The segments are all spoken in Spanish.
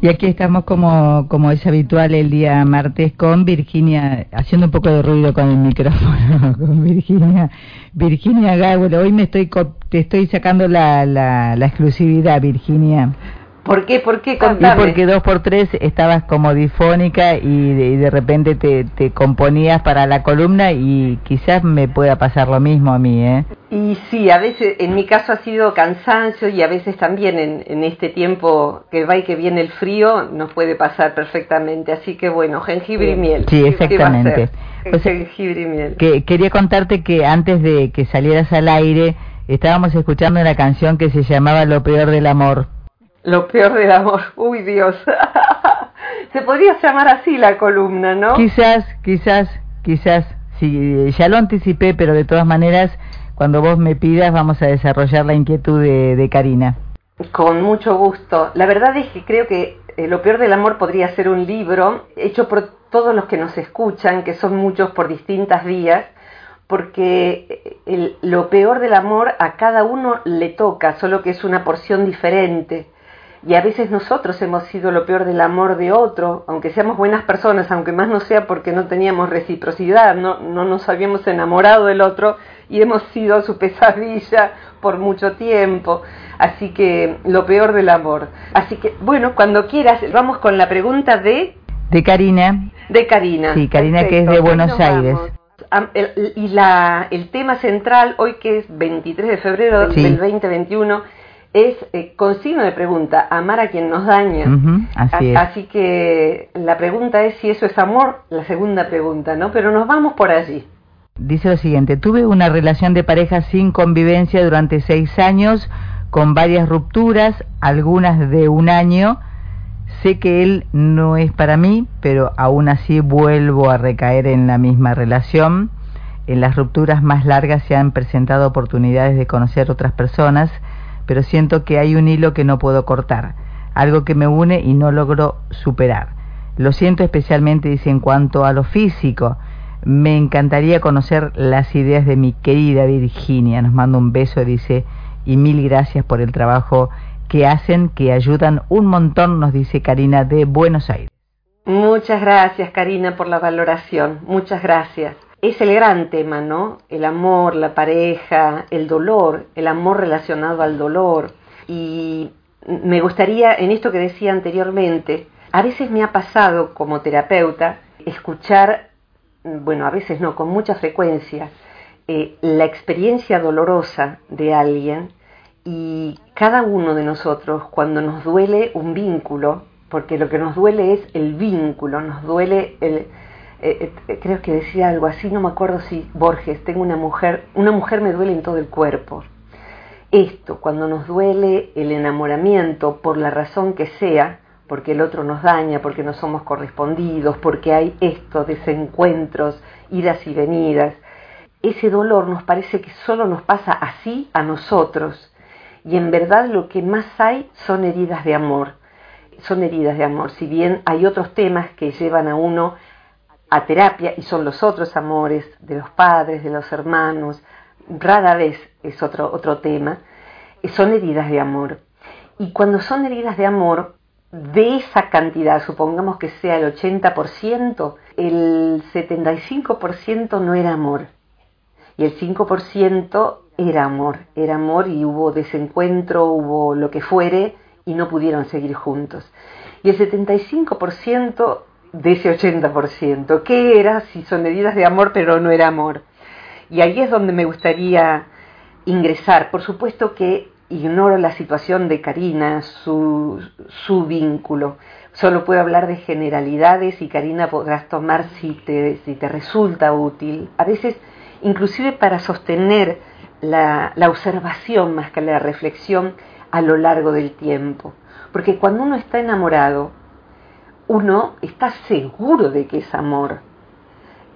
Y aquí estamos como, como es habitual el día martes con Virginia, haciendo un poco de ruido con el micrófono, con Virginia, Virginia Gawel. Hoy me estoy, te estoy sacando la, la, la exclusividad, Virginia. ¿Por qué? ¿Por qué? Contame. Y porque dos por tres estabas como difónica y de, repente te, te, componías para la columna y quizás me pueda pasar lo mismo a mí, ¿eh? Y sí, a veces, en mi caso ha sido cansancio y a veces también en, en este tiempo que va y que viene el frío nos puede pasar perfectamente. Así que bueno, jengibre y miel. Sí, exactamente. jengibre y miel. Que, quería contarte que antes de que salieras al aire estábamos escuchando una canción que se llamaba Lo peor del amor lo peor del amor. Uy, Dios. Se podría llamar así la columna, ¿no? Quizás, quizás, quizás. Sí, ya lo anticipé, pero de todas maneras, cuando vos me pidas, vamos a desarrollar la inquietud de, de Karina. Con mucho gusto. La verdad es que creo que eh, Lo peor del amor podría ser un libro hecho por todos los que nos escuchan, que son muchos por distintas vías, porque eh, lo peor del amor a cada uno le toca, solo que es una porción diferente y a veces nosotros hemos sido lo peor del amor de otro, aunque seamos buenas personas, aunque más no sea porque no teníamos reciprocidad, no, no nos habíamos enamorado del otro y hemos sido su pesadilla por mucho tiempo. Así que lo peor del amor. Así que, bueno, cuando quieras, vamos con la pregunta de... De Karina. De Karina. Sí, Karina que es de Buenos Aires. y la, el tema central, hoy que es 23 de febrero del 2021, es eh, con signo de pregunta, amar a quien nos daña. así, que la pregunta es si eso es amor, la segunda pregunta, ¿no? Pero nos vamos por allí. Dice lo siguiente, tuve una relación de pareja sin convivencia durante seis años, con varias rupturas, algunas de un año. Sé que él no es para mí, pero aún así vuelvo a recaer en la misma relación. En las rupturas más largas se han presentado oportunidades de conocer otras personas pero siento que hay un hilo que no puedo cortar, algo que me une y no logro superar. Lo siento especialmente, dice, en cuanto a lo físico. Me encantaría conocer las ideas de mi querida Virginia. Nos manda un beso, dice, y mil gracias por el trabajo que hacen, que ayudan un montón, nos dice Karina de Buenos Aires. Muchas gracias, Karina, por la valoración. Muchas gracias es el gran tema, ¿no? El amor, la pareja, el dolor, el amor relacionado al dolor. Y me gustaría, en esto que decía anteriormente, a veces me ha pasado como terapeuta escuchar, bueno, a veces no, con mucha frecuencia, eh, la experiencia dolorosa de alguien y cada uno de nosotros cuando nos duele un vínculo, porque lo que nos duele es el vínculo, nos duele el, eh, eh, creo que decía algo así, no me acuerdo si Borges, tengo una mujer, una mujer me duele en todo el cuerpo. Esto, cuando nos duele el enamoramiento por la razón que sea, porque el otro nos daña, porque no somos correspondidos, porque hay estos desencuentros, idas y venidas, ese dolor nos parece que solo nos pasa así a nosotros. Y en verdad lo que más hay son heridas de amor. Son heridas de amor. Si bien hay otros temas que llevan a uno a terapia y son los otros amores de los padres, de los hermanos, rara vez es otro, otro tema, son heridas de amor. Y cuando son heridas de amor, de esa cantidad, supongamos que sea el 80%, el 75% no era amor. Y el 5% era amor, era amor y hubo desencuentro, hubo lo que fuere y no pudieron seguir juntos. Y el 75% de ese 80%. ¿Qué era si son medidas de amor pero no era amor? Y ahí es donde me gustaría ingresar. Por supuesto que ignoro la situación de Karina, su, su vínculo. Solo puedo hablar de generalidades y Karina podrás tomar si te, si te resulta útil. A veces, inclusive para sostener la, la observación más que la reflexión a lo largo del tiempo. Porque cuando uno está enamorado, uno está seguro de que es amor.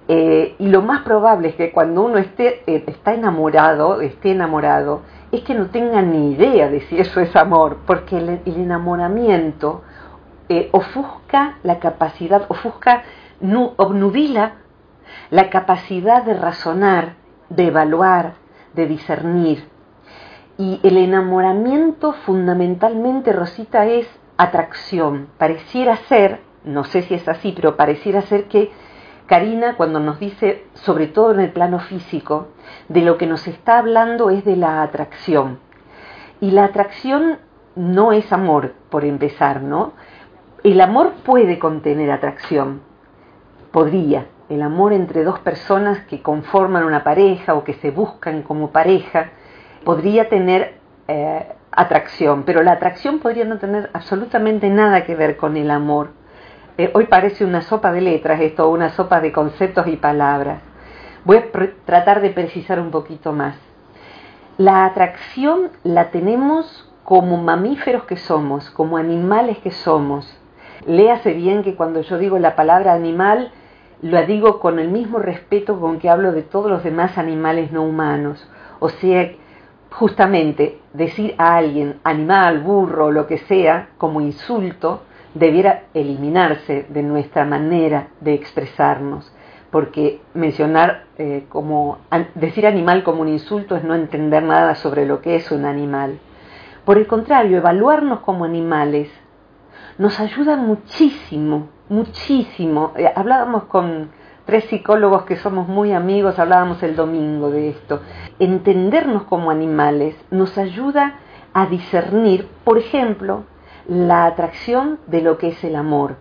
Eh, y lo más probable es que cuando uno esté, eh, está enamorado, esté enamorado, es que no tenga ni idea de si eso es amor, porque el, enamoramiento eh, ofusca la capacidad, ofusca, obnubila la capacidad de razonar, de evaluar, de discernir. Y el enamoramiento fundamentalmente, Rosita, es atracción. Pareciera ser, no sé si es así, pero pareciera ser que Karina, cuando nos dice, sobre todo en el plano físico, de lo que nos está hablando es de la atracción. Y la atracción no es amor, por empezar, ¿no? El amor puede contener atracción, podría. El amor entre dos personas que conforman una pareja o que se buscan como pareja podría tener eh, atracción, pero la atracción podría no tener absolutamente nada que ver con el amor. Eh, hoy parece una sopa de letras esto, una sopa de conceptos y palabras. Voy a tratar de precisar un poquito más. La atracción la tenemos como mamíferos que somos, como animales que somos. Léase bien que cuando yo digo la palabra animal, lo digo con el mismo respeto con que hablo de todos los demás animales no humanos. O sea, justamente decir a alguien animal, burro, lo que sea, como insulto, debiera eliminarse de nuestra manera de expresarnos, porque mencionar eh, como decir animal como un insulto es no entender nada sobre lo que es un animal. Por el contrario, evaluarnos como animales nos ayuda muchísimo, muchísimo. Eh, hablábamos con tres psicólogos que somos muy amigos, hablábamos el domingo de esto. Entendernos como animales nos ayuda a discernir, por ejemplo, la atracción de lo que es el amor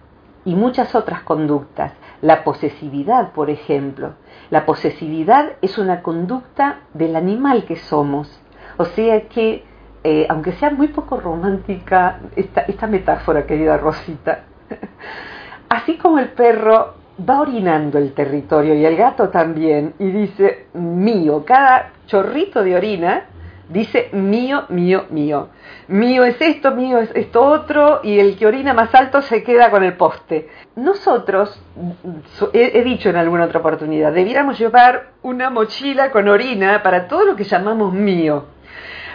y muchas otras conductas. La posesividad, por ejemplo. La posesividad es una conducta del animal que somos. O sea que, eh, aunque sea muy poco romántica esta, esta metáfora, querida Rosita, así como el perro va orinando el territorio y el gato también y dice mío, cada chorrito de orina dice mío, mío, mío. Mío es esto, mío es esto otro, y el que orina más alto se queda con el poste. Nosotros, he, dicho en alguna otra oportunidad, debiéramos llevar una mochila con orina para todo lo que llamamos mío.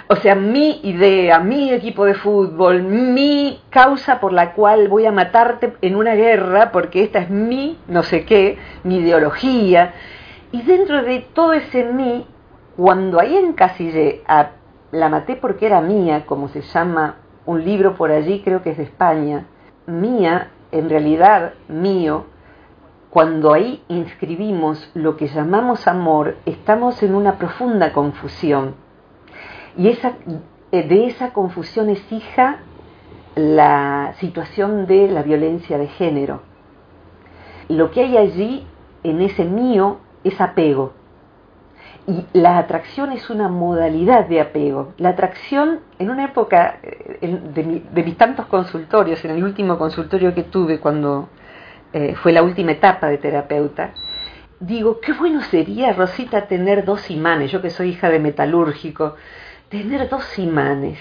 O sea, mi idea, mi equipo de fútbol, mi causa por la cual voy a matarte en una guerra, porque esta es mi no sé qué, mi ideología. Y dentro de todo ese mi cuando ahí encasillé a La maté porque era mía, como se llama un libro por allí, creo que es de España, mía, en realidad mío, cuando ahí inscribimos lo que llamamos amor, estamos en una profunda confusión. Y esa, eh, de esa confusión es hija la situación de la violencia de género. Lo que hay allí, en ese mío, es apego. Y la atracción es una modalidad de apego. La atracción, en una época eh, de, mis tantos consultorios, en el último consultorio que tuve cuando eh, fue la última etapa de terapeuta, digo, qué bueno sería, Rosita, tener dos imanes, yo que soy hija de metalúrgico, tener dos imanes.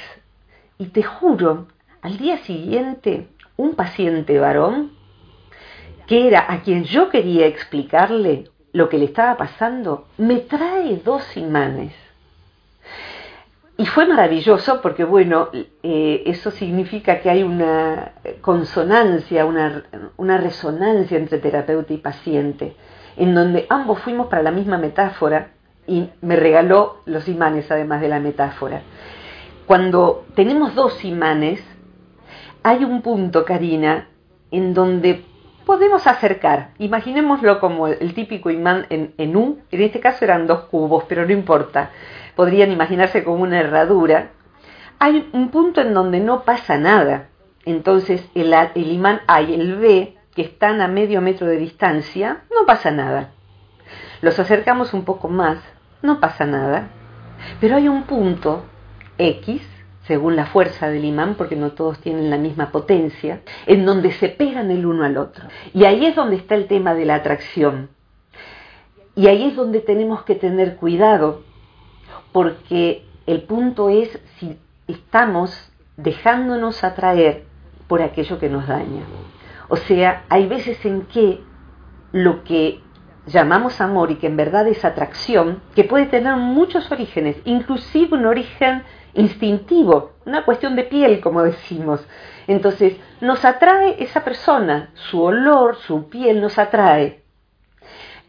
Y te juro, al día siguiente, un paciente varón, que era a quien yo quería explicarle lo que le estaba pasando, me trae dos imanes. Y fue maravilloso porque, bueno, eh, eso significa que hay una consonancia, una, una resonancia entre terapeuta y paciente, en donde ambos fuimos para la misma metáfora y me regaló los imanes además de la metáfora. Cuando tenemos dos imanes, hay un punto, Karina, en donde podemos acercar. Imaginémoslo como el, típico imán en, en U. En este caso eran dos cubos, pero no importa. Podrían imaginarse como una herradura. Hay un punto en donde no pasa nada. Entonces el, el imán A y el B, que están a medio metro de distancia, no pasa nada. Los acercamos un poco más, no pasa nada. Pero hay un punto X según la fuerza del imán, porque no todos tienen la misma potencia, en donde se pegan el uno al otro. Y ahí es donde está el tema de la atracción. Y ahí es donde tenemos que tener cuidado, porque el punto es si estamos dejándonos atraer por aquello que nos daña. O sea, hay veces en que lo que llamamos amor y que en verdad es atracción, que puede tener muchos orígenes, inclusive un origen instintivo, una cuestión de piel, como decimos. Entonces, nos atrae esa persona, su olor, su piel nos atrae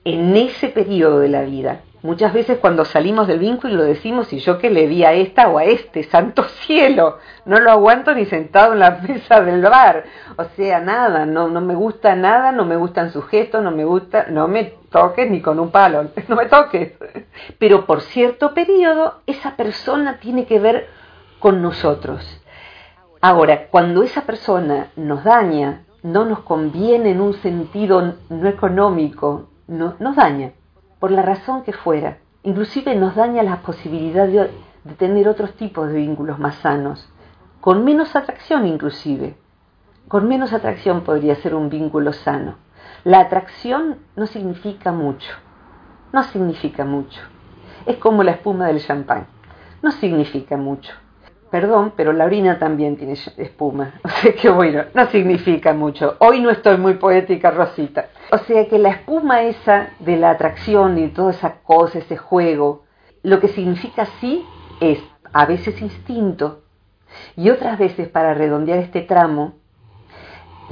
en ese periodo de la vida. Muchas veces cuando salimos del vínculo lo decimos y yo que le di a esta o a este, santo cielo, no lo aguanto ni sentado en la mesa del bar. O sea, nada, no, no me gusta nada, no me gustan sus gestos, no me gusta, no me toques ni con un palo, no me toques. Pero por cierto periodo esa persona tiene que ver con nosotros. Ahora, cuando esa persona nos daña, no nos conviene en un sentido no económico, no, nos daña por la razón que fuera. Inclusive nos daña la posibilidad de, tener otros tipos de vínculos más sanos, con menos atracción inclusive. Con menos atracción podría ser un vínculo sano. La atracción no significa mucho, no significa mucho. Es como la espuma del champán, no significa mucho. Perdón, pero la orina también tiene espuma. O sea que bueno, no significa mucho. Hoy no estoy muy poética, Rosita. O sea que la espuma esa de la atracción y toda esa cosa, ese juego, lo que significa sí es a veces instinto y otras veces, para redondear este tramo,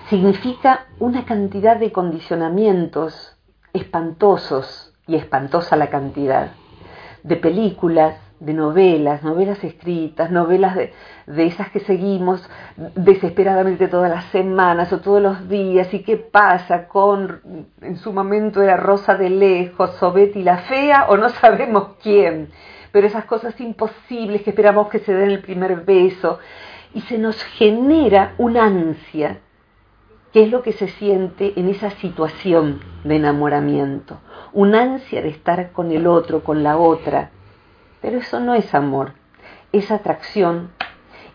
significa una cantidad de condicionamientos espantosos y espantosa la cantidad de películas, de novelas, novelas escritas, novelas de, esas que seguimos desesperadamente todas las semanas o todos los días, y qué pasa con, en su momento era Rosa de Lejos, Sobet y la Fea, o no sabemos quién, pero esas cosas imposibles que esperamos que se den el primer beso, y se nos genera una ansia, que es lo que se siente en esa situación de enamoramiento, una ansia de estar con el otro, con la otra, pero eso no es amor, es atracción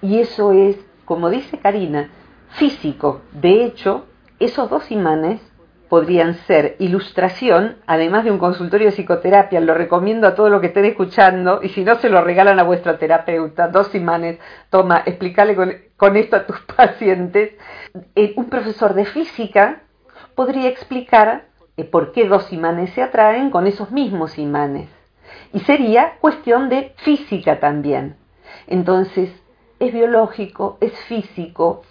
y eso es, como dice Karina, físico. De hecho, esos dos imanes podrían ser ilustración, además de un consultorio de psicoterapia. Lo recomiendo a todos los que estén escuchando y si no se lo regalan a vuestra terapeuta, dos imanes. Toma, explícale con, esto a tus pacientes. Eh, un profesor de física podría explicar eh, por qué dos imanes se atraen con esos mismos imanes. Y sería cuestión de física también. Entonces, es biológico, es físico,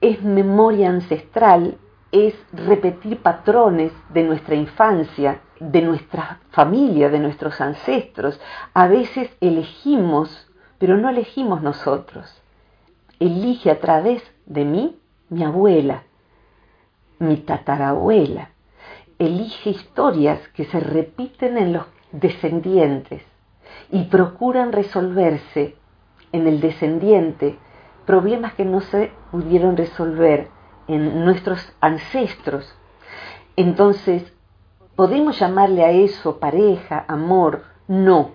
es memoria ancestral, es repetir patrones de nuestra infancia, de nuestra familia, de nuestros ancestros. A veces elegimos, pero no elegimos nosotros. Elige a través de mí mi abuela, mi tatarabuela. Elige historias que se repiten en los descendientes y procuran resolverse en el descendiente problemas que no se pudieron resolver en nuestros ancestros. Entonces, ¿podemos llamarle a eso pareja, amor? No,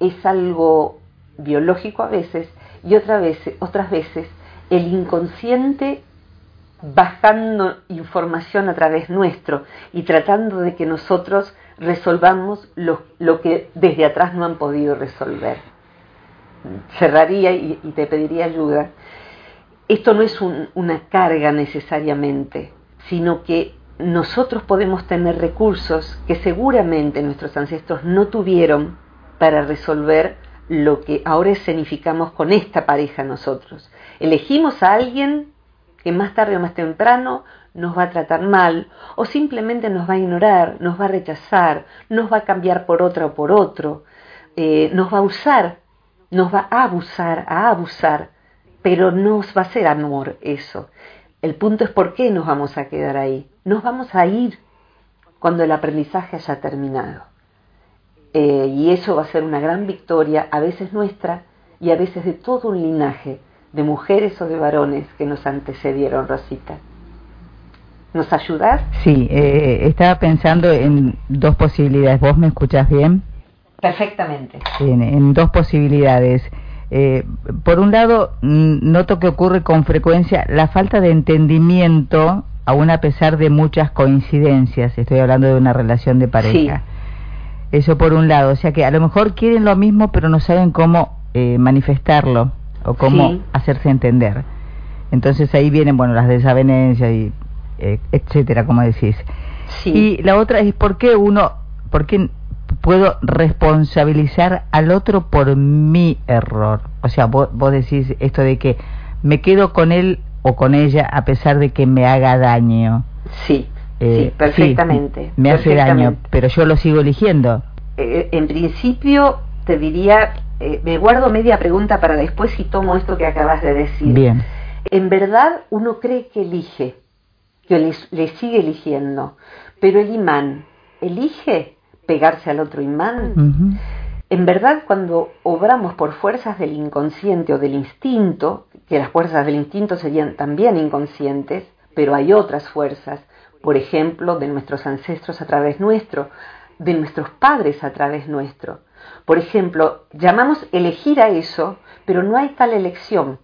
es algo biológico a veces y otras veces, otras veces el inconsciente bajando información a través nuestro y tratando de que nosotros resolvamos lo, lo que desde atrás no han podido resolver. Cerraría y, te pediría ayuda. Esto no es una carga necesariamente, sino que nosotros podemos tener recursos que seguramente nuestros ancestros no tuvieron para resolver lo que ahora escenificamos con esta pareja nosotros. Elegimos a alguien que más tarde o más temprano nos va a tratar mal o simplemente nos va a ignorar, nos va a rechazar, nos va a cambiar por otra o por otro, eh, nos va a usar, nos va a abusar, a abusar, pero no va a ser amor eso. El punto es por qué nos vamos a quedar ahí. Nos vamos a ir cuando el aprendizaje haya terminado. Eh, y eso va a ser una gran victoria, a veces nuestra y a veces de todo un linaje de mujeres o de varones que nos antecedieron, Rosita. ¿Nos ayudas? Sí, eh, estaba pensando en dos posibilidades. ¿Vos me escuchás bien? Perfectamente. en dos posibilidades. Eh, por un lado, noto que ocurre con frecuencia la falta de entendimiento, aún a pesar de muchas coincidencias. Estoy hablando de una relación de pareja. Eso por un lado. O sea que a lo mejor quieren lo mismo, pero no saben cómo eh, manifestarlo o cómo hacerse entender. Entonces ahí vienen, bueno, las desavenencias y etcétera, como decís. Sí. Y la otra es por qué uno, por qué puedo responsabilizar al otro por mi error. O sea, vos, vos decís esto de que me quedo con él o con ella a pesar de que me haga daño. Sí, Eh, sí, perfectamente. me hace daño, pero yo lo sigo eligiendo. Eh, en principio, te diría, eh, me guardo media pregunta para después y tomo esto que acabas de decir. Bien. En verdad, uno cree que elige, que le, le sigue eligiendo, pero el imán elige pegarse al otro imán. En verdad, cuando obramos por fuerzas del inconsciente o del instinto, que las fuerzas del instinto serían también inconscientes, pero hay otras fuerzas, por ejemplo, de nuestros ancestros a través nuestro, de nuestros padres a través nuestro. Por ejemplo, llamamos elegir a eso, pero no hay tal elección.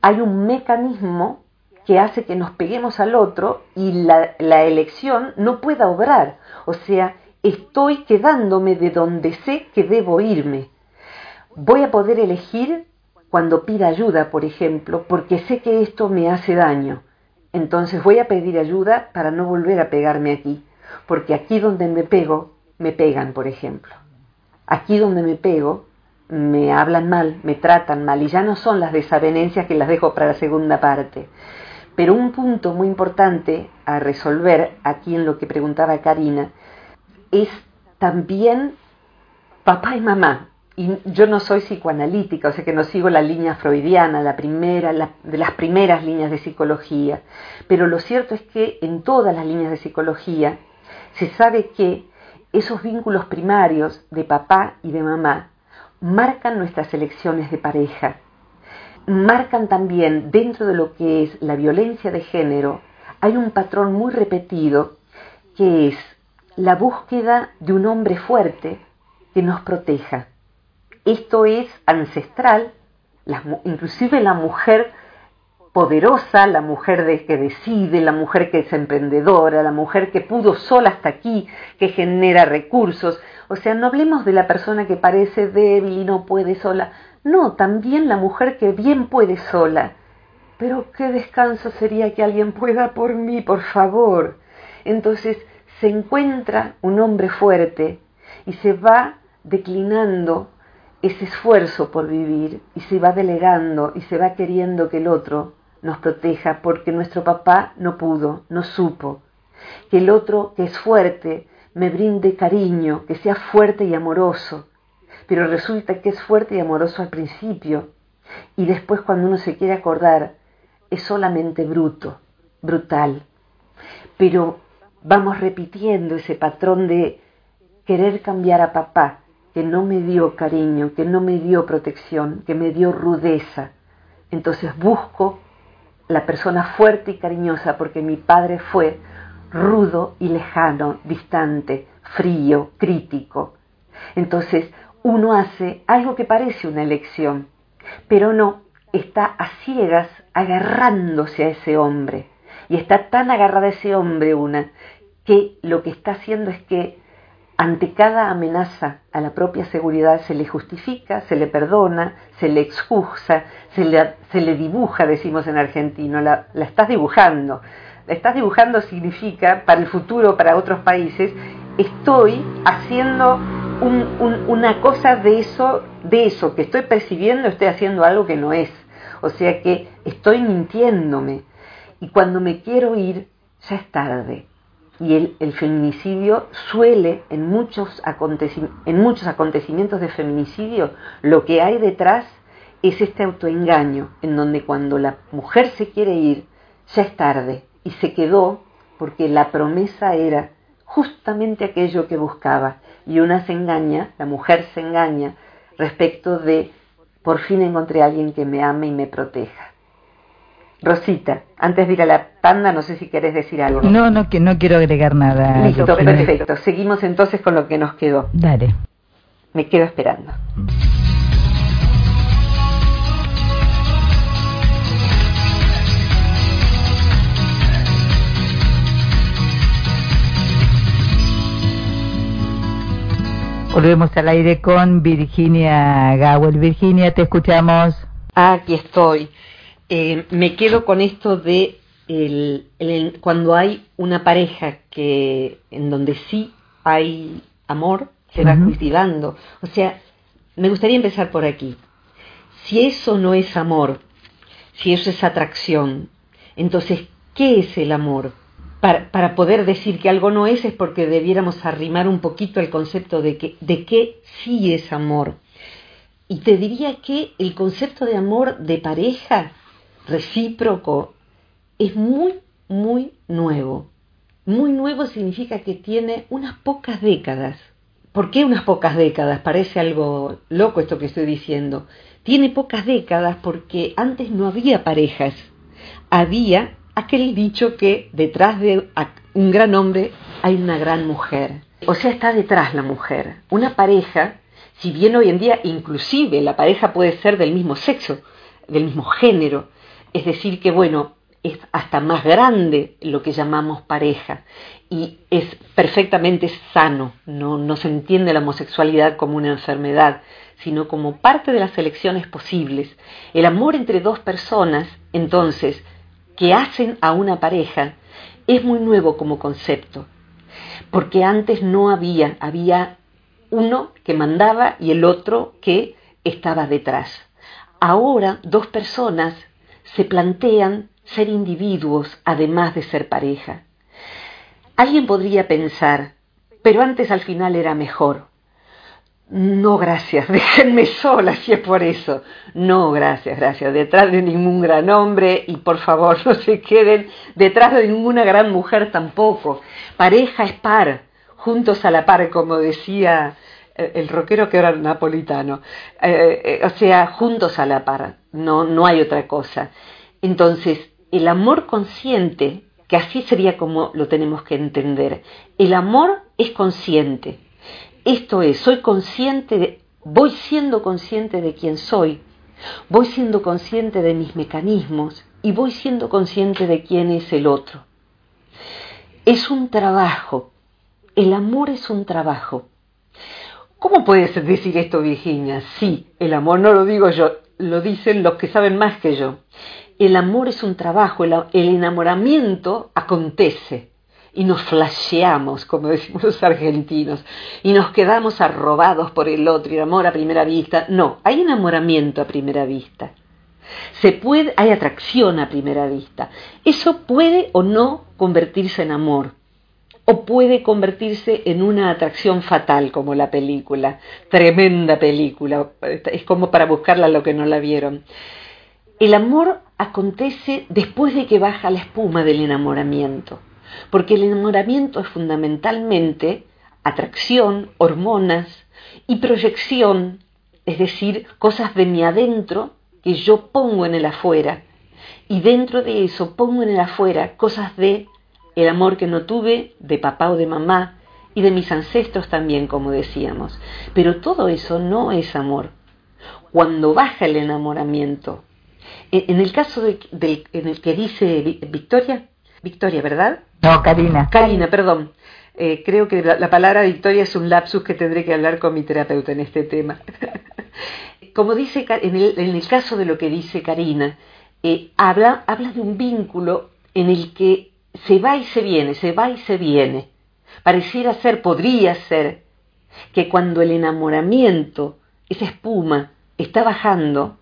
Hay un mecanismo que hace que nos peguemos al otro y la, la elección no pueda obrar. O sea, estoy quedándome de donde sé que debo irme. Voy a poder elegir cuando pida ayuda, por ejemplo, porque sé que esto me hace daño. Entonces voy a pedir ayuda para no volver a pegarme aquí, porque aquí donde me pego, me pegan, por ejemplo. Aquí donde me pego, me hablan mal, me tratan mal, y ya no son las desavenencias que las dejo para la segunda parte. Pero un punto muy importante a resolver aquí en lo que preguntaba Karina es también papá y mamá. Y yo no soy psicoanalítica, o sea que no sigo la línea freudiana, la primera, de las primeras líneas de psicología. Pero lo cierto es que en todas las líneas de psicología se sabe que esos vínculos primarios de papá y de mamá marcan nuestras elecciones de pareja, marcan también dentro de lo que es la violencia de género, hay un patrón muy repetido que es la búsqueda de un hombre fuerte que nos proteja. Esto es ancestral, inclusive la mujer poderosa, la mujer de, que decide, la mujer que es emprendedora, la mujer que pudo sola hasta aquí, que genera recursos. O sea, no hablemos de la persona que parece débil y no puede sola. No, también la mujer que bien puede sola. Pero qué descanso sería que alguien pueda por mí, por favor. Entonces se encuentra un hombre fuerte y se va declinando ese esfuerzo por vivir y se va delegando y se va queriendo que el otro nos proteja porque nuestro papá no pudo, no supo. Que el otro que es fuerte me brinde cariño, que sea fuerte y amoroso. Pero resulta que es fuerte y amoroso al principio y después cuando uno se quiere acordar es solamente bruto, brutal. Pero vamos repitiendo ese patrón de querer cambiar a papá, que no me dio cariño, que no me dio protección, que me dio rudeza. Entonces busco la persona fuerte y cariñosa porque mi padre fue rudo y lejano, distante, frío, crítico. Entonces uno hace algo que parece una elección, pero no, está a ciegas agarrándose a ese hombre. Y está tan agarrada a ese hombre una que lo que está haciendo es que ante cada amenaza a la propia seguridad se le justifica, se le perdona, se le excusa, se le, dibuja, decimos en argentino, la, la, estás dibujando. La estás dibujando significa, para el futuro, para otros países, estoy haciendo un, un, una cosa de eso, de eso que estoy percibiendo, estoy haciendo algo que no es. O sea que estoy mintiéndome. Y cuando me quiero ir, ya es tarde y el, feminicidio suele, en muchos, en muchos acontecimientos de feminicidio, lo que hay detrás es este autoengaño, en donde cuando la mujer se quiere ir, ya es tarde, y se quedó porque la promesa era justamente aquello que buscaba, y una se engaña, la mujer se engaña respecto de, por fin encontré a alguien que me ame y me proteja. Rosita, antes de ir a la tanda, no sé si querés decir algo. No, no, que no quiero agregar nada. Listo, perfecto. Seguimos entonces con lo que nos quedó. Dale. Me quedo esperando. Volvemos al aire con Virginia Gawel. Virginia, te escuchamos. Aquí estoy. Eh, me quedo con esto de cuando hay una pareja que en donde sí hay amor, se va cultivando. O sea, me gustaría empezar por aquí. Si eso no es amor, si eso es atracción, entonces, ¿qué es el amor? Para, poder decir que algo no es es porque debiéramos arrimar un poquito el concepto de que de qué sí es amor. Y te diría que el concepto de amor de pareja recíproco es muy, muy nuevo. Muy nuevo significa que tiene unas pocas décadas. ¿Por qué unas pocas décadas? Parece algo loco esto que estoy diciendo. Tiene pocas décadas porque antes no había parejas. Había aquel dicho que detrás de un gran hombre hay una gran mujer. O sea, está detrás la mujer. Una pareja, si bien hoy en día inclusive la pareja puede ser del mismo sexo, del mismo género, es decir, que bueno, es hasta más grande lo que llamamos pareja y es perfectamente sano, no, no se entiende la homosexualidad como una enfermedad, sino como parte de las elecciones posibles. El amor entre dos personas, entonces, que hacen a una pareja, es muy nuevo como concepto, porque antes no había, había uno que mandaba y el otro que estaba detrás. Ahora dos personas se plantean ser individuos además de ser pareja. Alguien podría pensar, pero antes al final era mejor. No, gracias, déjenme sola si es por eso. No, gracias, gracias. Detrás de ningún gran hombre y por favor no se queden detrás de ninguna gran mujer tampoco. Pareja es par, juntos a la par, como decía eh, el rockero que era napolitano. Eh, eh, o sea, juntos a la par, no, no hay otra cosa. Entonces, el amor consciente, que así sería como lo tenemos que entender, el amor es consciente. Esto es, soy consciente, de, voy siendo consciente de quién soy, voy siendo consciente de mis mecanismos y voy siendo consciente de quién es el otro. Es un trabajo, el amor es un trabajo. ¿Cómo puedes decir esto, Virginia? Sí, el amor no lo digo yo, lo dicen los que saben más que yo el amor es un trabajo, el, enamoramiento acontece y nos flasheamos, como decimos los argentinos, y nos quedamos arrobados por el otro y el amor a primera vista. No, hay enamoramiento a primera vista. Se puede, hay atracción a primera vista. Eso puede o no convertirse en amor, o puede convertirse en una atracción fatal, como la película, tremenda película, es como para buscarla lo que no la vieron. El amor acontece después de que baja la espuma del enamoramiento, porque el enamoramiento es fundamentalmente atracción, hormonas y proyección, es decir, cosas de mi adentro que yo pongo en el afuera, y dentro de eso pongo en el afuera cosas de el amor que no tuve, de papá o de mamá, y de mis ancestros también, como decíamos. Pero todo eso no es amor. Cuando baja el enamoramiento, en el caso de, en el que dice Victoria, Victoria, ¿verdad? No, Karina. Karina, perdón. Eh, creo que la, palabra Victoria es un lapsus que tendré que hablar con mi terapeuta en este tema. Como dice, en el, en el, caso de lo que dice Karina, eh, habla, habla de un vínculo en el que se va y se viene, se va y se viene. Pareciera ser, podría ser, que cuando el enamoramiento, esa espuma, está bajando,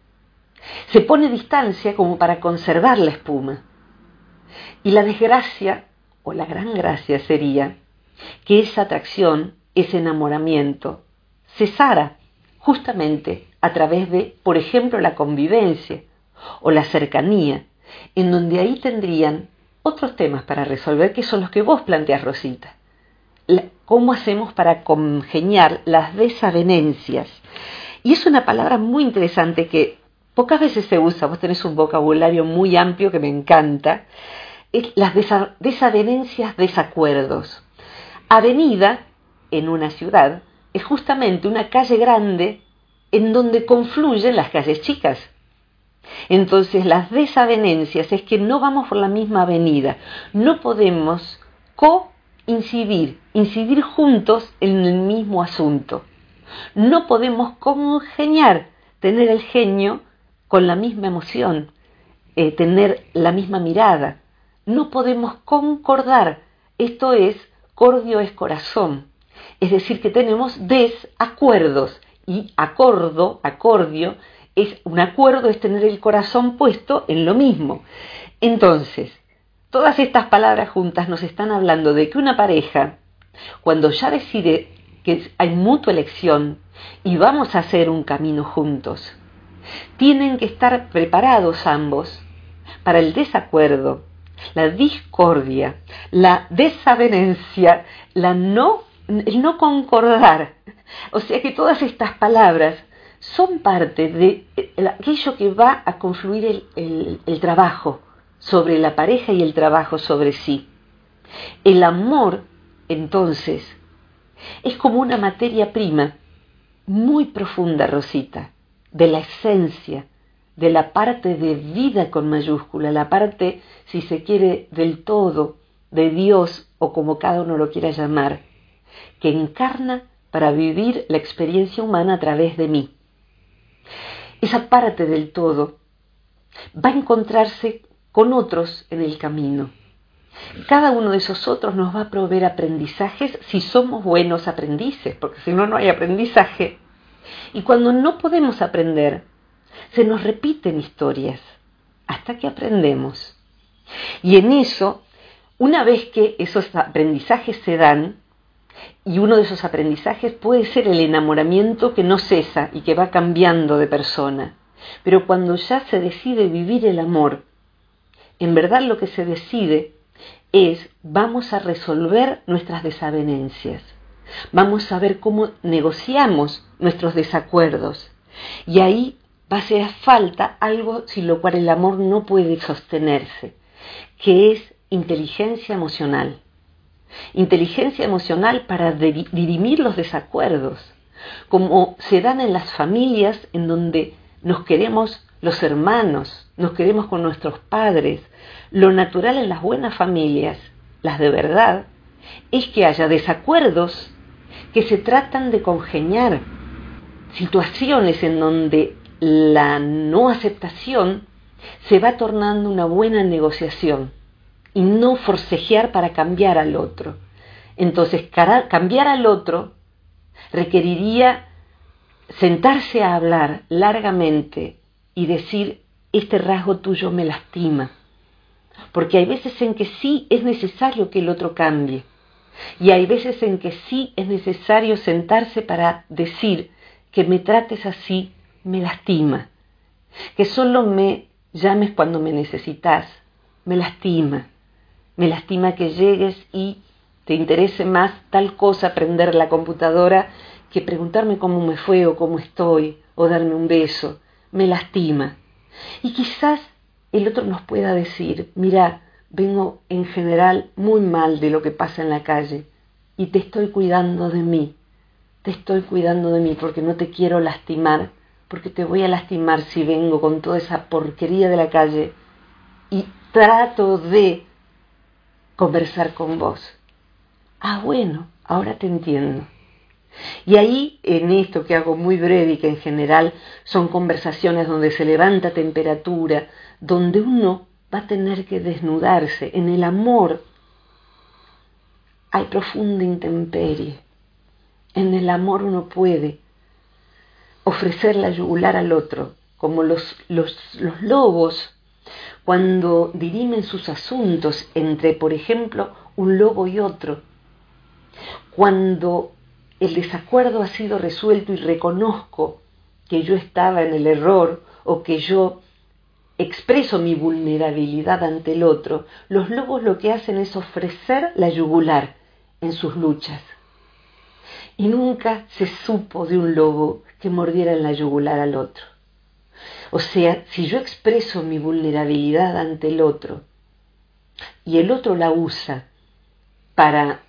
se pone distancia como para conservar la espuma. Y la desgracia, o la gran gracia sería, que esa atracción, ese enamoramiento, cesara justamente a través de, por ejemplo, la convivencia o la cercanía, en donde ahí tendrían otros temas para resolver, que son los que vos planteas, Rosita. ¿Cómo hacemos para congeniar las desavenencias? Y es una palabra muy interesante que pocas veces se usa, vos tenés un vocabulario muy amplio que me encanta, es las desavenencias, desacuerdos. Avenida, en una ciudad, es justamente una calle grande en donde confluyen las calles chicas. Entonces las desavenencias es que no vamos por la misma avenida, no podemos coincidir, incidir juntos en el mismo asunto. No podemos congeniar, tener el genio con la misma emoción, eh, tener la misma mirada, no podemos concordar. Esto es, cordio es corazón. Es decir, que tenemos desacuerdos. Y acordo, acordio, es un acuerdo, es tener el corazón puesto en lo mismo. Entonces, todas estas palabras juntas nos están hablando de que una pareja, cuando ya decide que hay mutua elección y vamos a hacer un camino juntos, tienen que estar preparados ambos para el desacuerdo, la discordia, la desavenencia, la no, el no concordar. O sea que todas estas palabras son parte de aquello que va a confluir el, el trabajo sobre la pareja y el trabajo sobre sí. El amor, entonces, es como una materia prima muy profunda, Rosita, de la esencia, de la parte de vida con mayúscula, la parte, si se quiere, del todo, de Dios o como cada uno lo quiera llamar, que encarna para vivir la experiencia humana a través de mí. Esa parte del todo va a encontrarse con otros en el camino. Cada uno de esos otros nos va a proveer aprendizajes si somos buenos aprendices, porque si no, no hay aprendizaje. Y cuando no podemos aprender, se nos repiten historias hasta que aprendemos. Y en eso, una vez que esos aprendizajes se dan, y uno de esos aprendizajes puede ser el enamoramiento que no cesa y que va cambiando de persona. Pero cuando ya se decide vivir el amor, en verdad lo que se decide es vamos a resolver nuestras desavenencias, vamos a ver cómo negociamos nuestros desacuerdos. Y ahí va a hacer falta algo sin lo cual el amor no puede sostenerse, que es inteligencia emocional. Inteligencia emocional para dirimir los desacuerdos, como se dan en las familias en donde nos queremos los hermanos, nos queremos con nuestros padres. Lo natural en las buenas familias, las de verdad, es que haya desacuerdos que se tratan de congeniar, situaciones en donde la no aceptación se va tornando una buena negociación y no forcejear para cambiar al otro. Entonces, cambiar al otro requeriría sentarse a hablar largamente y decir, este rasgo tuyo me lastima. Porque hay veces en que sí es necesario que el otro cambie. Y hay veces en que sí es necesario sentarse para decir que me trates así me lastima. Que solo me llames cuando me necesitas, me lastima. Me lastima que llegues y te interese más tal cosa aprender la computadora que preguntarme cómo me fue o cómo estoy o darme un beso. Me lastima. Y quizás el otro nos pueda decir, mira, vengo en general muy mal de lo que pasa en la calle y te estoy cuidando de mí. Te estoy cuidando de mí porque no te quiero lastimar, porque te voy a lastimar si vengo con toda esa porquería de la calle y trato de conversar con vos. Ah, bueno, ahora te entiendo. Y ahí, en esto que hago muy breve y que en general son conversaciones donde se levanta temperatura, donde uno va a tener que desnudarse, en el amor hay profunda intemperie. En el amor uno puede ofrecer la yugular al otro, como los, los, lobos cuando dirimen sus asuntos entre, por ejemplo, un lobo y otro, cuando el desacuerdo ha sido resuelto y reconozco que yo estaba en el error o que yo expreso mi vulnerabilidad ante el otro, los lobos lo que hacen es ofrecer la yugular en sus luchas. Y nunca se supo de un lobo que mordiera en la yugular al otro. O sea, si yo expreso mi vulnerabilidad ante el otro y el otro la usa para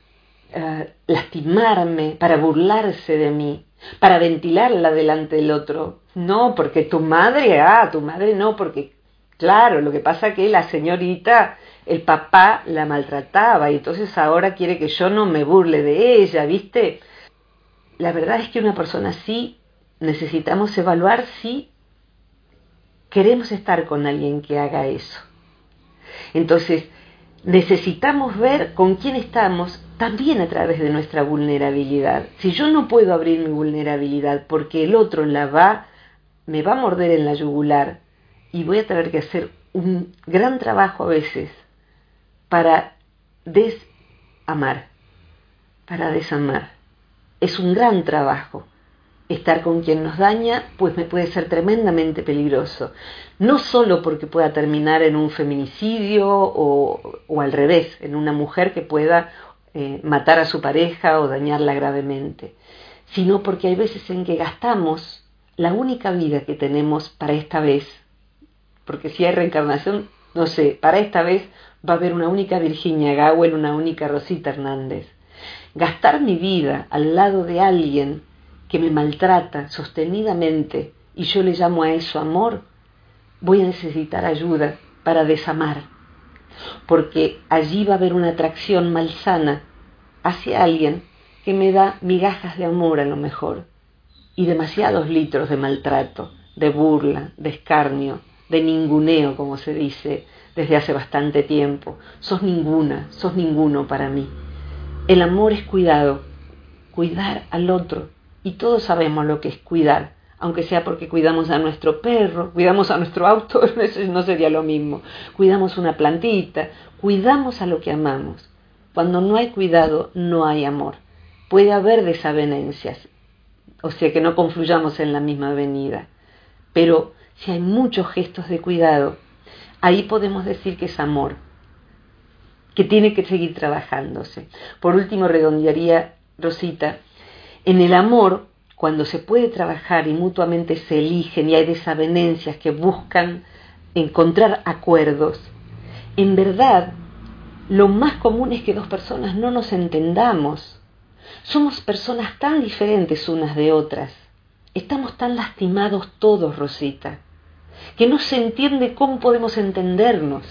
eh, lastimarme, para burlarse de mí, para ventilarla delante del otro. No, porque tu madre, ah, tu madre no, porque claro, lo que pasa que la señorita, el papá la maltrataba y entonces ahora quiere que yo no me burle de ella, ¿viste? La verdad es que una persona así necesitamos evaluar si queremos estar con alguien que haga eso. Entonces, necesitamos ver con quién estamos también a través de nuestra vulnerabilidad. Si yo no puedo abrir mi vulnerabilidad porque el otro la va, me va a morder en la yugular y voy a tener que hacer un gran trabajo a veces para desamar, para desamar. Es un gran trabajo. Estar con quien nos daña, pues me puede ser tremendamente peligroso. No solo porque pueda terminar en un feminicidio o, o al revés, en una mujer que pueda eh, matar a su pareja o dañarla gravemente, sino porque hay veces en que gastamos la única vida que tenemos para esta vez, porque si hay reencarnación, no sé, para esta vez va a haber una única Virginia Gawel, una única Rosita Hernández. Gastar mi vida al lado de alguien que me maltrata sostenidamente y yo le llamo a eso amor, voy a necesitar ayuda para desamar porque allí va a haber una atracción malsana hacia alguien que me da migajas de amor a lo mejor y demasiados litros de maltrato, de burla, de escarnio, de ninguneo, como se dice desde hace bastante tiempo. Sos ninguna, sos ninguno para mí. El amor es cuidado, cuidar al otro, y todos sabemos lo que es cuidar aunque sea porque cuidamos a nuestro perro, cuidamos a nuestro auto, no sería lo mismo. Cuidamos una plantita, cuidamos a lo que amamos. Cuando no hay cuidado, no hay amor. Puede haber desavenencias, o sea que no confluyamos en la misma avenida. Pero si hay muchos gestos de cuidado, ahí podemos decir que es amor, que tiene que seguir trabajándose. Por último, redondearía, Rosita, en el amor cuando se puede trabajar y mutuamente se eligen y hay desavenencias que buscan encontrar acuerdos, en verdad lo más común es que dos personas no nos entendamos. Somos personas tan diferentes unas de otras. Estamos tan lastimados todos, Rosita, que no se entiende cómo podemos entendernos.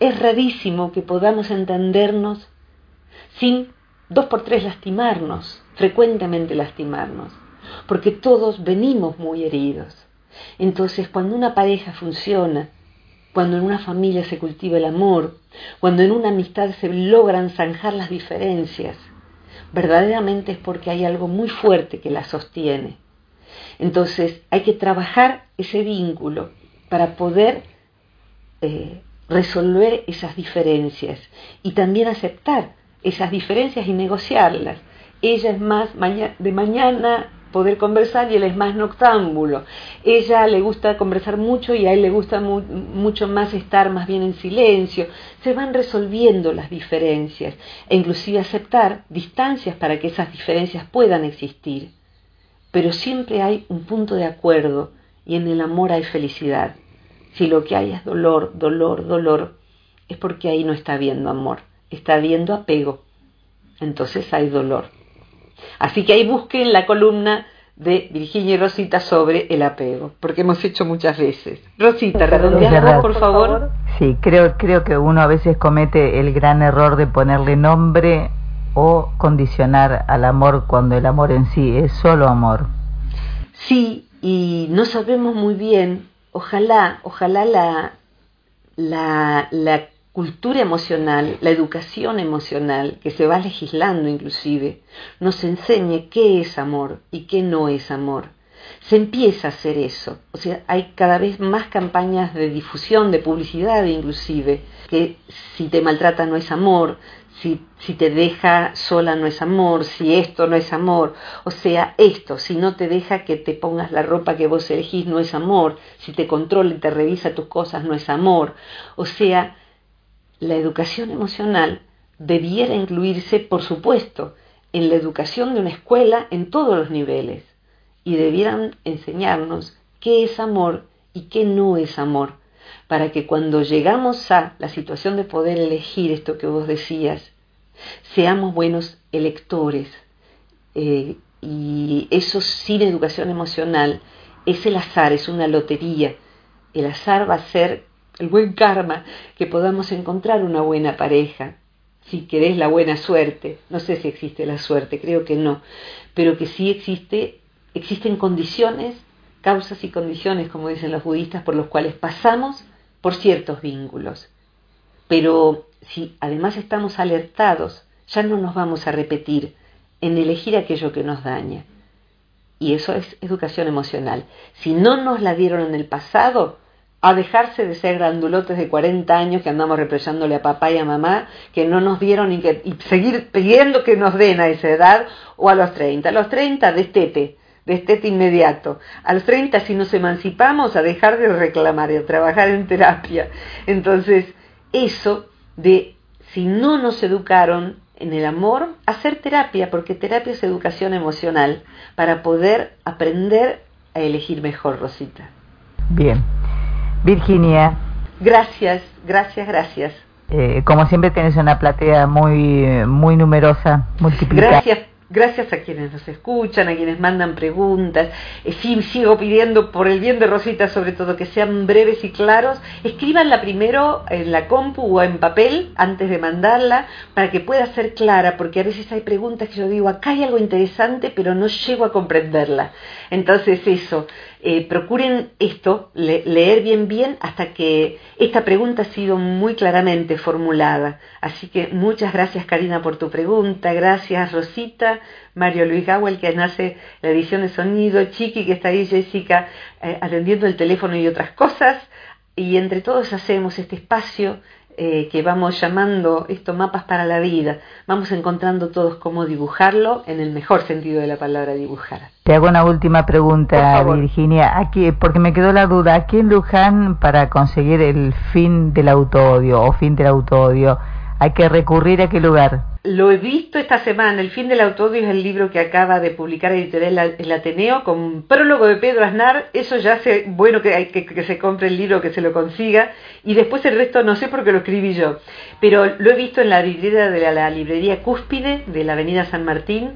Es rarísimo que podamos entendernos sin dos por tres lastimarnos, frecuentemente lastimarnos porque todos venimos muy heridos. Entonces, cuando una pareja funciona, cuando en una familia se cultiva el amor, cuando en una amistad se logran zanjar las diferencias, verdaderamente es porque hay algo muy fuerte que la sostiene. Entonces, hay que trabajar ese vínculo para poder eh, resolver esas diferencias y también aceptar esas diferencias y negociarlas. Ella es más de mañana poder conversar y él es más noctámbulo. Ella le gusta conversar mucho y a él le gusta mucho más estar más bien en silencio. Se van resolviendo las diferencias e inclusive aceptar distancias para que esas diferencias puedan existir. Pero siempre hay un punto de acuerdo y en el amor hay felicidad. Si lo que hay es dolor, dolor, dolor, es porque ahí no está habiendo amor, está habiendo apego. Entonces hay dolor. Así que ahí busquen la columna de Virginia y Rosita sobre el apego, porque hemos hecho muchas veces. Rosita, redondeamos por favor. Sí, creo, creo que uno a veces comete el gran error de ponerle nombre o condicionar al amor cuando el amor en sí es solo amor. Sí, y no sabemos muy bien, ojalá, ojalá la, la, la cultura emocional, la educación emocional, que se va legislando inclusive, nos enseñe qué es amor y qué no es amor. Se empieza a hacer eso, o sea, hay cada vez más campañas de difusión, de publicidad inclusive, que si te maltrata no es amor, si, si, te deja sola no es amor, si esto no es amor, o sea, esto, si no te deja que te pongas la ropa que vos elegís no es amor, si te controla y te revisa tus cosas no es amor, o sea, la educación emocional debiera incluirse, por supuesto, en la educación de una escuela en todos los niveles y debieran enseñarnos qué es amor y qué no es amor, para que cuando llegamos a la situación de poder elegir esto que vos decías, seamos buenos electores. Eh, y eso sin educación emocional es el azar, es una lotería. El azar va a ser el buen karma, que podamos encontrar una buena pareja, si querés la buena suerte, no sé si existe la suerte, creo que no, pero que sí existe, existen condiciones, causas y condiciones, como dicen los budistas, por los cuales pasamos por ciertos vínculos. Pero si además estamos alertados, ya no nos vamos a repetir en elegir aquello que nos daña. Y eso es educación emocional. Si no nos la dieron en el pasado, a dejarse de ser grandulotes de 40 años que andamos represándole a papá y a mamá, que no nos dieron y, que, y seguir pidiendo que nos den a esa edad, o a los 30. A los 30, destete, destete inmediato. A los 30, si nos emancipamos, a dejar de reclamar y a trabajar en terapia. Entonces, eso de si no nos educaron en el amor, hacer terapia, porque terapia es educación emocional, para poder aprender a elegir mejor, Rosita. Bien. Virginia. Gracias, gracias, gracias. Eh, como siempre tienes una platea muy muy numerosa, multiplicada. Gracias Gracias a quienes nos escuchan, a quienes mandan preguntas. Eh, sí, sigo pidiendo por el bien de Rosita, sobre todo, que sean breves y claros. Escríbanla primero en la compu o en papel antes de mandarla para que pueda ser clara, porque a veces hay preguntas que yo digo, acá hay algo interesante, pero no llego a comprenderla. Entonces, eso, eh, procuren esto, leer bien bien hasta que esta pregunta ha sido muy claramente formulada. Así que muchas gracias Karina por tu pregunta, gracias Rosita, Mario Luis Gawel que nace la edición de sonido, Chiqui que está ahí, Jessica eh, atendiendo el teléfono y otras cosas. Y entre todos hacemos este espacio eh, que vamos llamando estos mapas para la vida, vamos encontrando todos cómo dibujarlo en el mejor sentido de la palabra dibujar. Te hago una última pregunta, Virginia, aquí, porque me quedó la duda, aquí en Luján para conseguir el fin del autoodio o fin del autoodio, hay que recurrir a qué lugar? Lo he visto esta semana, El fin del autodio es el libro que acaba de publicar Editorial El Ateneo con prólogo de Pedro Aznar, eso ya hace bueno que, se compre el libro, que se lo consiga, y después el resto no sé por qué lo escribí yo, pero lo he visto en la librería de la librería Cúspide de la Avenida San Martín,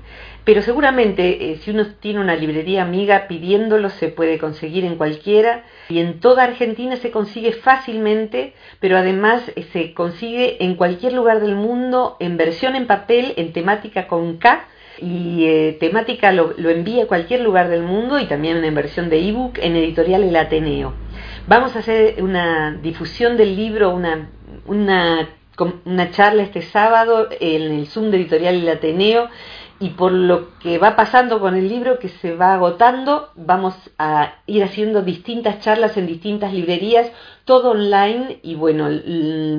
pero seguramente eh, si uno tiene una librería amiga pidiéndolo se puede conseguir en cualquiera y en toda Argentina se consigue fácilmente, pero además eh, se consigue en cualquier lugar del mundo en versión en papel, en temática con K y eh, temática lo, lo, envía a cualquier lugar del mundo y también en versión de ebook en editorial El Ateneo. Vamos a hacer una difusión del libro, una, una, una charla este sábado en el Zoom de editorial El Ateneo y por lo que va pasando con el libro que se va agotando, vamos a ir haciendo distintas charlas en distintas librerías, todo online y bueno,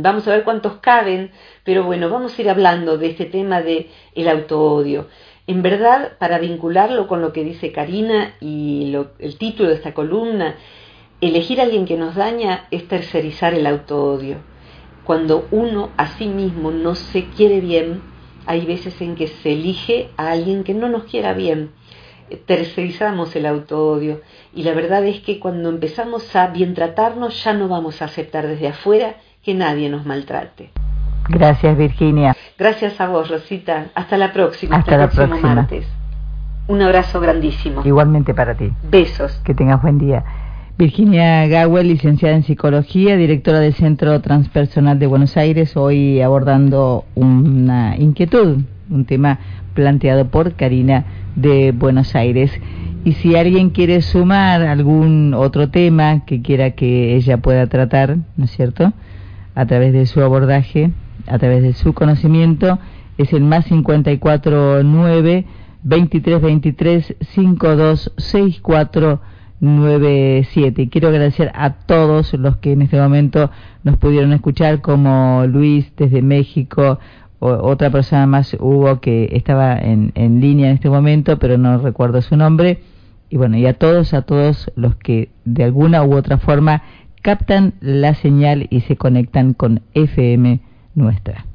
vamos a ver cuántos caben, pero bueno, vamos a ir hablando de este tema de el autoodio. En verdad, para vincularlo con lo que dice Karina y el título de esta columna, elegir a alguien que nos daña es tercerizar el autoodio. Cuando uno a sí mismo no se quiere bien, hay veces en que se elige a alguien que no nos quiera bien. Tercerizamos el autoodio y la verdad es que cuando empezamos a bien tratarnos ya no vamos a aceptar desde afuera que nadie nos maltrate. Gracias Virginia. Gracias a vos Rosita. Hasta la próxima. Hasta, el próximo martes. Un abrazo grandísimo. Igualmente para ti. Besos. Que tengas buen día. Virginia Gawel, licenciada en Psicología, directora del Centro Transpersonal de Buenos Aires, hoy abordando una inquietud, un tema planteado por Karina de Buenos Aires. Y si alguien quiere sumar algún otro tema que quiera que ella pueda tratar, ¿no es cierto? A través de su abordaje, a través de su conocimiento, es el más 549 2323 5264 97. Quiero agradecer a todos los que en este momento nos pudieron escuchar, como Luis desde México, o otra persona más hubo que estaba en, en línea en este momento, pero no recuerdo su nombre. Y bueno, y a todos, a todos los que de alguna u otra forma captan la señal y se conectan con FM nuestra.